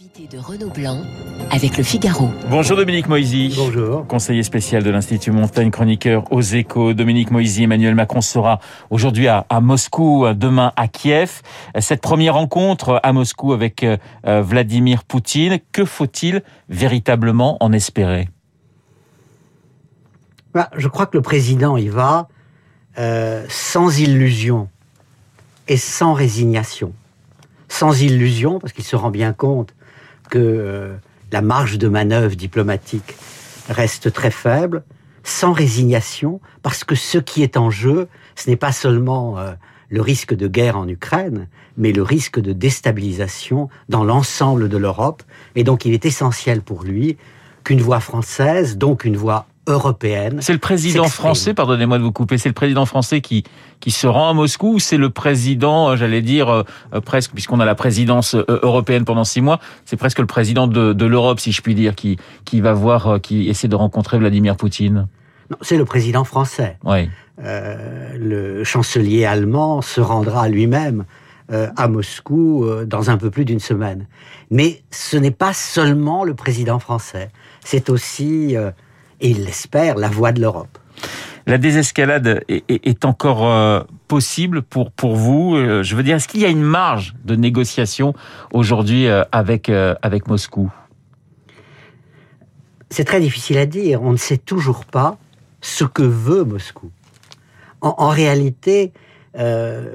Invité de Renaud Blanc avec le Figaro. Bonjour Dominique Moisy. Bonjour. Conseiller spécial de l'Institut Montaigne, chroniqueur aux échos. Dominique Moisy, Emmanuel Macron sera aujourd'hui à, à, Moscou, demain à Kiev. Cette première rencontre à Moscou avec euh, Vladimir Poutine, que faut-il véritablement en espérer? Bah, Je crois que le président y va euh, sans illusion et sans résignation. Sans illusion, parce qu'il se rend bien compte que euh, la marge de manœuvre diplomatique reste très faible, sans résignation, parce que ce qui est en jeu, ce n'est pas seulement euh, le risque de guerre en Ukraine, mais le risque de déstabilisation dans l'ensemble de l'Europe. Et donc il est essentiel pour lui qu'une voix française, donc une voix européenne. C'est le président français, pardonnez-moi de vous couper, c'est le président français qui, qui se rend à Moscou ou c'est le président, euh, j'allais dire, euh, euh, presque, puisqu'on a la présidence européenne pendant six mois, c'est presque le président de, de l'Europe, si je puis dire, qui, qui va voir, qui essaie de rencontrer Vladimir Poutine Non, c'est le président français. Oui. Euh, le chancelier allemand se rendra lui-même euh, à Moscou euh, dans un peu plus d'une semaine. Mais ce n'est pas seulement le président français, c'est aussi et il l'espère, la voix de l'Europe. La désescalade est, est, est encore euh, possible pour, pour vous euh, Je veux dire, est-ce qu'il y a une marge de négociation aujourd'hui euh, avec, avec Moscou? C'est très difficile à dire. On ne sait toujours pas ce que veut Moscou. En, en réalité,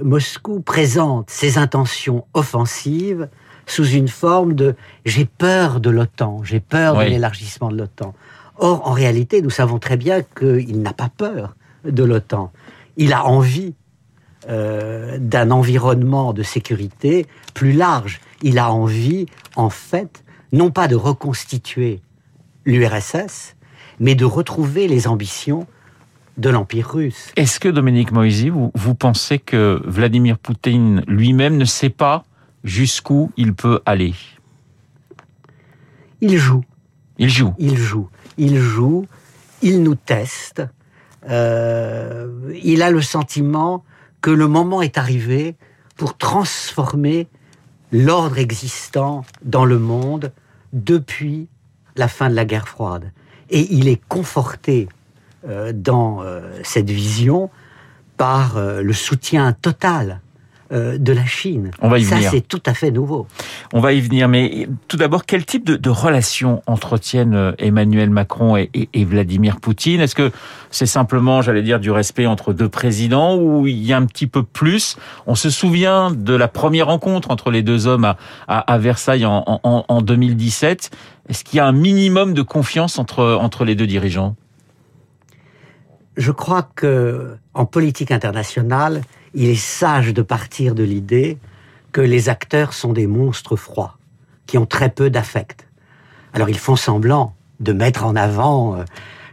Moscou présente ses intentions offensives sous une forme de j'ai peur de l'OTAN, j'ai peur oui. de l'élargissement de l'OTAN. Or, en réalité, nous savons très bien qu'il n'a pas peur de l'OTAN. Il a envie euh, d'un environnement de sécurité plus large. Il a envie, en fait, non pas de reconstituer l'URSS, mais de retrouver les ambitions de l'Empire russe. Est-ce que, Dominique Moisy, vous, vous pensez que Vladimir Poutine lui-même ne sait pas jusqu'où il peut aller? Il joue. Il joue. Il joue il joue, il nous teste, euh, il a le sentiment que le moment est arrivé pour transformer l'ordre existant dans le monde depuis la fin de la guerre froide. Et il est conforté euh, dans euh, cette vision par le soutien total de la Chine. On va y Ça, venir. c'est tout à fait nouveau. On va y venir, mais tout d'abord, quel type de, de relations entretiennent euh, Emmanuel Macron et, et, et Vladimir Poutine? Est-ce que c'est simplement, j'allais dire, du respect entre deux présidents ou il y a un petit peu plus? On se souvient de la première rencontre entre les deux hommes à, à, à Versailles en, en, en 2017. Est-ce qu'il y a un minimum de confiance entre, entre les deux dirigeants? Je crois que en politique internationale, il est sage de partir de l'idée que les acteurs sont des monstres froids, qui ont très peu d'affect. Alors ils font semblant de mettre en avant euh,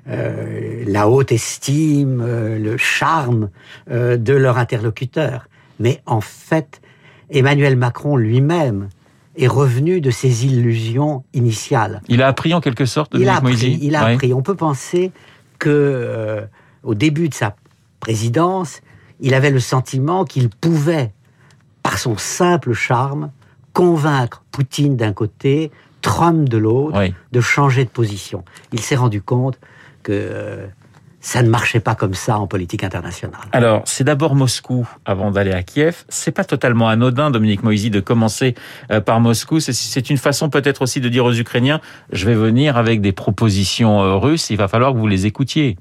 euh, la haute estime, euh, le charme de leur interlocuteur. Mais en fait, Emmanuel Macron lui-même est revenu de ses illusions initiales. Il a appris en quelque sorte, il a appris, il a appris. On peut penser que au début de sa présidence, il avait le sentiment qu'il pouvait, par son simple charme, convaincre Poutine d'un côté, Trump de l'autre, oui. de changer de position. Il s'est rendu compte que euh, ça ne marchait pas comme ça en politique internationale. Alors, c'est d'abord Moscou avant d'aller à Kiev. C'est pas totalement anodin, Dominique Moisy, de commencer euh, par Moscou. C'est une façon peut-être aussi de dire aux Ukrainiens, je vais venir avec des propositions euh, russes, il va falloir que vous les écoutiez.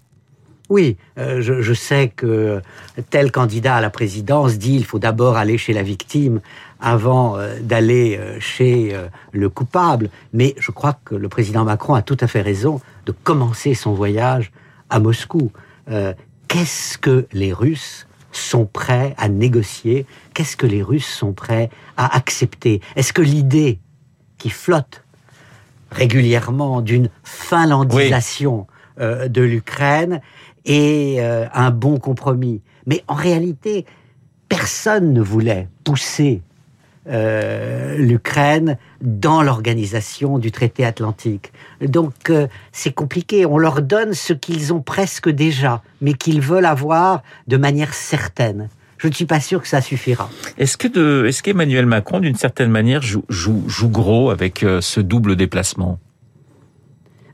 Oui, euh, je, je, sais que tel candidat à la présidence dit il faut d'abord aller chez la victime avant euh, d'aller euh, chez le coupable. Mais je crois que le président Macron a tout à fait raison de commencer son voyage à Moscou. Qu'est-ce que les Russes sont prêts à négocier? Qu'est-ce que les Russes sont prêts à accepter? Est-ce que l'idée qui flotte régulièrement d'une finlandisation oui. de l'Ukraine et euh, un bon compromis. Mais en réalité, personne ne voulait pousser euh, l'Ukraine dans l'organisation du traité atlantique. Donc euh, c'est compliqué. On leur donne ce qu'ils ont presque déjà, mais qu'ils veulent avoir de manière certaine. je ne suis pas sûr que ça suffira. Est-ce que de, est-ce qu'Emmanuel Macron, d'une certaine manière, joue, joue, joue gros avec ce double déplacement?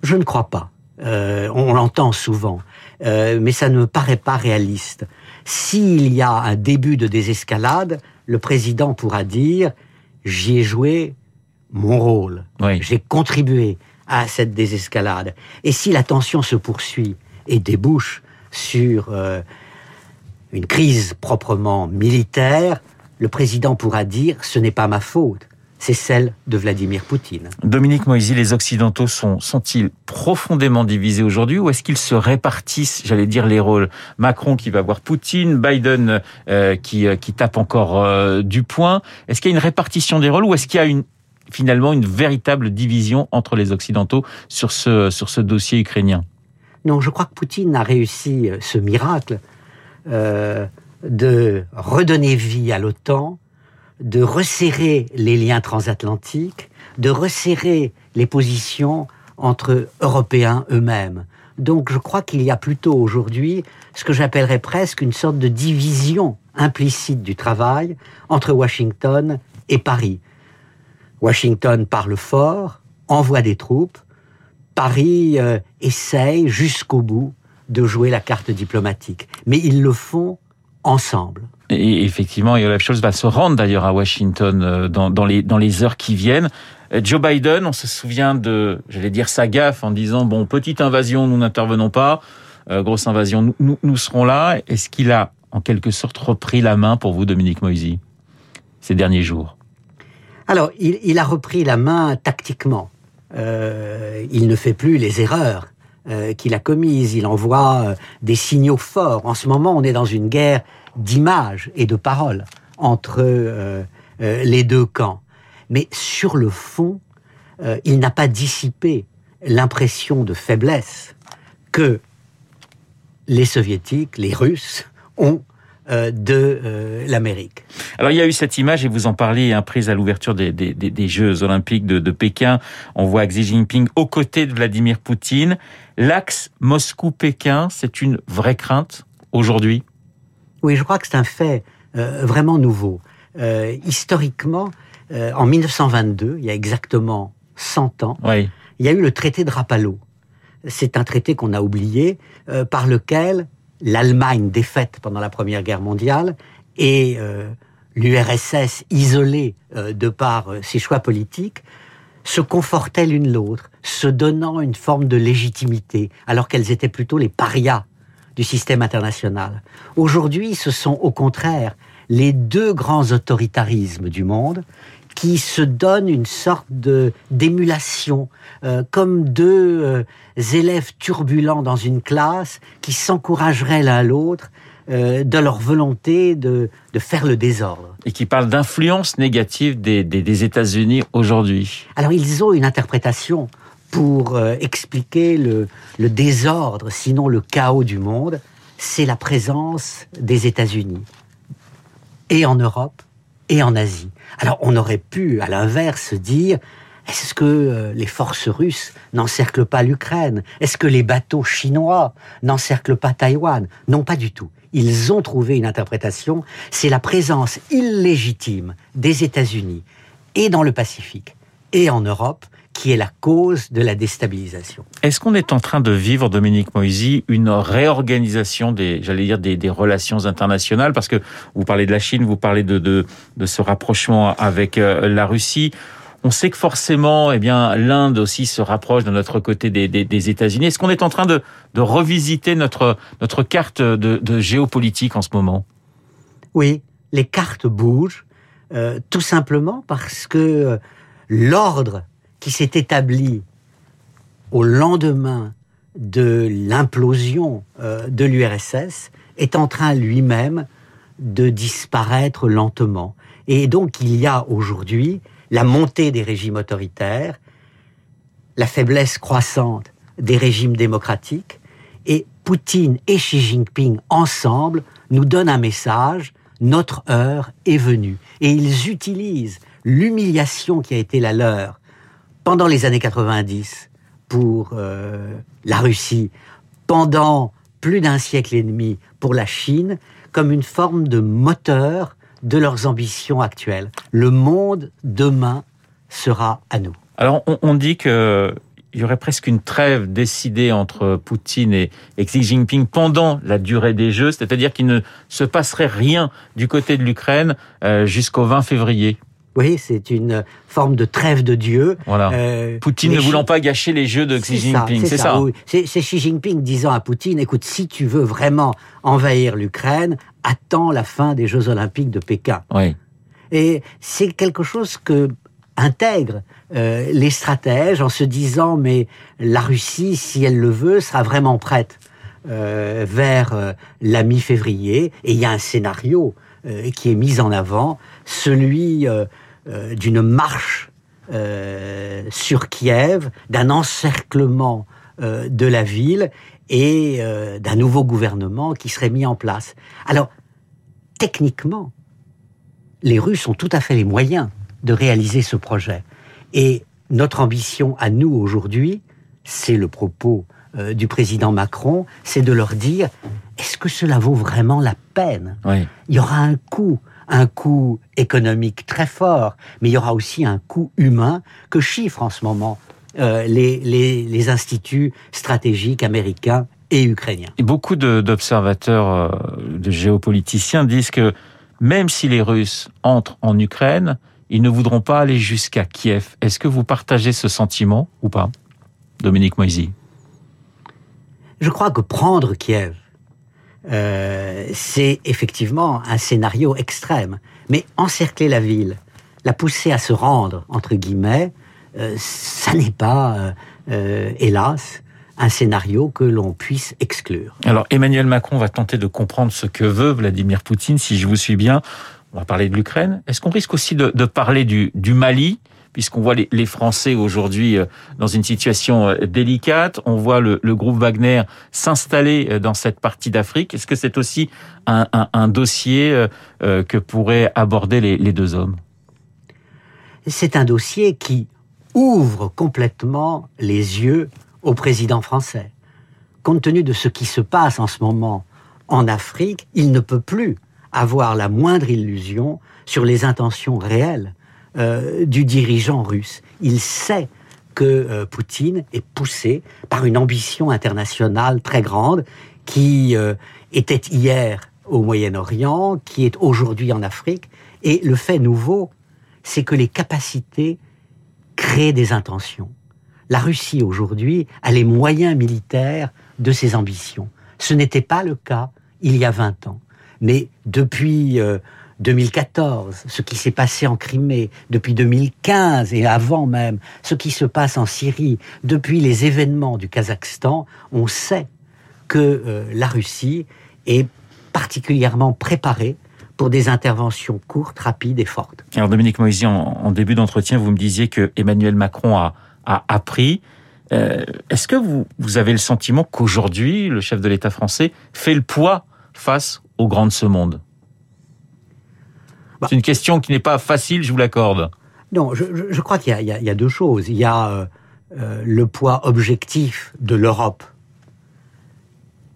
Je ne crois pas. Euh, on l'entend souvent, euh, mais ça ne me paraît pas réaliste. S'il y a un début de désescalade, le président pourra dire j'y ai joué mon rôle, Oui. j'ai contribué à cette désescalade. Et si la tension se poursuit et débouche sur euh, une crise proprement militaire, le président pourra dire ce n'est pas ma faute, c'est celle de Vladimir Poutine. Dominique Moisy, les Occidentaux sont, sont-ils profondément divisés aujourd'hui ou est-ce qu'ils se répartissent, j'allais dire, les rôles? Macron qui va voir Poutine, Biden euh, qui, euh, qui tape encore euh, du poing. Est-ce qu'il y a une répartition des rôles ou est-ce qu'il y a une, finalement une véritable division entre les Occidentaux sur ce, sur ce dossier ukrainien? Non, je crois que Poutine a réussi ce miracle euh, de redonner vie à l'OTAN, de resserrer les liens transatlantiques, de resserrer les positions entre Européens eux-mêmes. Donc je crois qu'il y a plutôt aujourd'hui ce que j'appellerais presque une sorte de division implicite du travail entre Washington et Paris. Washington parle fort, envoie des troupes, Paris euh, essaye jusqu'au bout de jouer la carte diplomatique. Mais ils le font ensemble. Et effectivement, Olaf Scholz va se rendre d'ailleurs à Washington euh, dans, dans, les, dans les heures qui viennent. Euh, Joe Biden, on se souvient de, j'allais dire, sa gaffe en disant, bon, petite invasion, nous n'intervenons pas, euh, grosse invasion, nous, nous, nous serons là. Est-ce qu'il a, en quelque sorte, repris la main pour vous, Dominique Moisy, ces derniers jours? Alors, il, il a repris la main tactiquement. Euh, il ne fait plus les erreurs euh, qu'il a commises. Il envoie euh, des signaux forts. En ce moment, on est dans une guerre d'images et de paroles entre euh, euh, les deux camps. Mais sur le fond, euh, il n'a pas dissipé l'impression de faiblesse que les soviétiques, les Russes ont de euh, l'Amérique. Alors il y a eu cette image, et vous en parliez, hein, prise à l'ouverture des, des, Jeux olympiques de, de Pékin. On voit Xi Jinping aux côtés de Vladimir Poutine. L'axe Moscou-Pékin, c'est une vraie crainte aujourd'hui? Oui, je crois que c'est un fait euh, vraiment nouveau. Euh, historiquement, euh, en 1922, il y a exactement 100 ans, Oui. il y a eu le traité de Rapallo. C'est un traité qu'on a oublié, euh, par lequel l'Allemagne défaite pendant la Première Guerre mondiale et euh, l'URSS isolée euh, de par euh, ses choix politiques se confortaient l'une l'autre, se donnant une forme de légitimité, alors qu'elles étaient plutôt les parias du système international. Aujourd'hui, ce sont au contraire les deux grands autoritarismes du monde qui se donnent une sorte de d'émulation, euh, comme deux euh, élèves turbulents dans une classe qui s'encourageraient l'un l'autre euh, de leur volonté de, de faire le désordre. Et qui parle d'influence négative des, des, des États-Unis aujourd'hui. Alors ils ont une interprétation pour expliquer le, le désordre, sinon le chaos du monde, c'est la présence des États-Unis, et en Europe, et en Asie. Alors on aurait pu, à l'inverse, dire, est-ce que euh, les forces russes n'encerclent pas l'Ukraine? Est-ce que les bateaux chinois n'encerclent pas Taïwan? Non, pas du tout. Ils ont trouvé une interprétation, c'est la présence illégitime des États-Unis, et dans le Pacifique, et en Europe, qui est la cause de la déstabilisation. Est-ce qu'on est en train de vivre, Dominique Moisy, une réorganisation des, j'allais dire, des, des, relations internationales? Parce que vous parlez de la Chine, vous parlez de, de, de ce rapprochement avec euh, la Russie. On sait que forcément, eh bien, l'Inde aussi se rapproche de notre côté des, des, des États-Unis. Est-ce qu'on est en train de, de revisiter notre, notre carte de, de géopolitique en ce moment? Oui, les cartes bougent, euh, tout simplement parce que euh, l'ordre qui s'est établi au lendemain de l'implosion euh, de l'URSS est en train lui-même de disparaître lentement. Et donc il y a aujourd'hui la montée des régimes autoritaires, la faiblesse croissante des régimes démocratiques, et Poutine et Xi Jinping ensemble nous donnent un message, notre heure est venue. Et ils utilisent l'humiliation qui a été la leur pendant les années 90 pour euh, la Russie, pendant plus d'un siècle et demi pour la Chine, comme une forme de moteur de leurs ambitions actuelles. Le monde demain sera à nous. Alors on, dit que il y aurait presque une trêve décidée entre Poutine et, Xi Jinping pendant la durée des Jeux, c'est-à-dire qu'il ne se passerait rien du côté de l'Ukraine euh, jusqu'au 20 février. Oui, c'est une forme de trêve de Dieu. Voilà. Euh, Poutine ne voulant pas gâcher les jeux de Xi Jinping, c'est ça. C'est Xi Jinping disant à Poutine, écoute, si tu veux vraiment envahir l'Ukraine, attends la fin des Jeux Olympiques de Pékin. Oui. Et c'est quelque chose que intègrent euh, les stratèges en se disant mais la Russie, si elle le veut, sera vraiment prête euh, vers la mi-février. Et il y a un scénario qui est mis en avant, celui euh, euh, d'une marche sur Kiev, d'un encerclement de la ville et d'un nouveau gouvernement qui serait mis en place. Alors, techniquement, les Russes ont tout à fait les moyens de réaliser ce projet. Et notre ambition à nous aujourd'hui, c'est le propos euh, du président Macron, c'est de leur dire est-ce que cela vaut vraiment la peine? Il y aura un coût, un coût économique très fort, mais il y aura aussi un coût humain que chiffrent en ce moment euh, les, les, les, instituts stratégiques américains et ukrainiens. Et beaucoup d'observateurs, euh, de géopoliticiens disent que même si les Russes entrent en Ukraine, ils ne voudront pas aller jusqu'à Kiev. Est-ce que vous partagez ce sentiment ou pas Dominique Moisy? Je crois que prendre Kiev, euh, c'est effectivement un scénario extrême. Mais encercler la ville, la pousser à se rendre, entre guillemets, euh, ça n'est pas, euh, hélas, un scénario que l'on puisse exclure. Alors Emmanuel Macron va tenter de comprendre ce que veut Vladimir Poutine, si je vous suis bien. On va parler de l'Ukraine. Est-ce qu'on risque aussi de, parler du Mali? Puisqu'on voit les, Français aujourd'hui euh, dans une situation euh, délicate. On voit le, groupe Wagner s'installer euh, dans cette partie d'Afrique. Est-ce que c'est aussi un, dossier que pourraient aborder les, les deux hommes? C'est un dossier qui ouvre complètement les yeux au président français. Compte tenu de ce qui se passe en ce moment en Afrique, il ne peut plus avoir la moindre illusion sur les intentions réelles euh, du dirigeant russe. Il sait que euh, Poutine est poussé par une ambition internationale très grande qui euh, était hier au Moyen-Orient, qui est aujourd'hui en Afrique. Et le fait nouveau, c'est que les capacités créent des intentions. La Russie aujourd'hui a les moyens militaires de ses ambitions. Ce n'était pas le cas il y a 20 ans. Mais depuis 2014, ce qui s'est passé en Crimée, depuis 2015 et avant même, ce qui se passe en Syrie, depuis les événements du Kazakhstan, on sait que euh, la Russie est particulièrement préparée pour des interventions courtes, rapides et fortes. Alors Dominique Moisy, en, début d'entretien, vous me disiez que Emmanuel Macron a, appris. Euh, est-ce que vous, avez le sentiment qu'aujourd'hui, le chef de l'État français fait le poids face aux grands de ce monde? Bah. C'est une question qui n'est pas facile, je vous l'accorde. Non, je, crois qu'il y, a deux choses. Il y a euh, euh, le poids objectif de l'Europe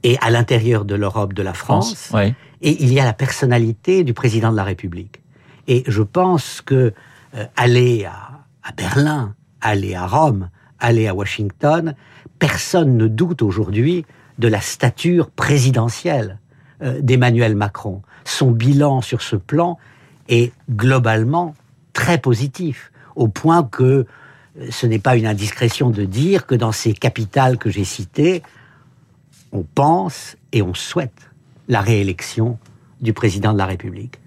et à l'intérieur de l'Europe de la France, et il y a la personnalité du président de la République. Et je pense que euh, aller à, à, Berlin, aller à Rome, aller à Washington, personne ne doute aujourd'hui de la stature présidentielle d'Emmanuel Macron. Son bilan sur ce plan est globalement très positif, au point que euh, ce n'est pas une indiscrétion de dire que dans ces capitales que j'ai citées, on pense et on souhaite la réélection du président de la République.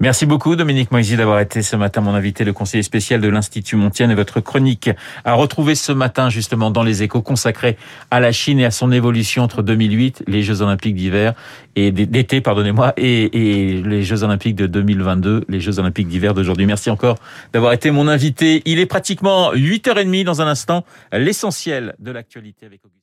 Merci beaucoup Dominique Moisy d'avoir été ce matin mon invité, le conseiller spécial de l'Institut Montienne et votre chronique à retrouver ce matin justement dans les échos consacrés à la Chine et à son évolution entre 2008, les Jeux Olympiques d'hiver et d'été, pardonnez-moi, et, les Jeux Olympiques de 2022, les Jeux Olympiques d'hiver d'aujourd'hui. Merci encore d'avoir été mon invité. Il est pratiquement 8h30 dans un instant, l'essentiel de l'actualité avec Augustin.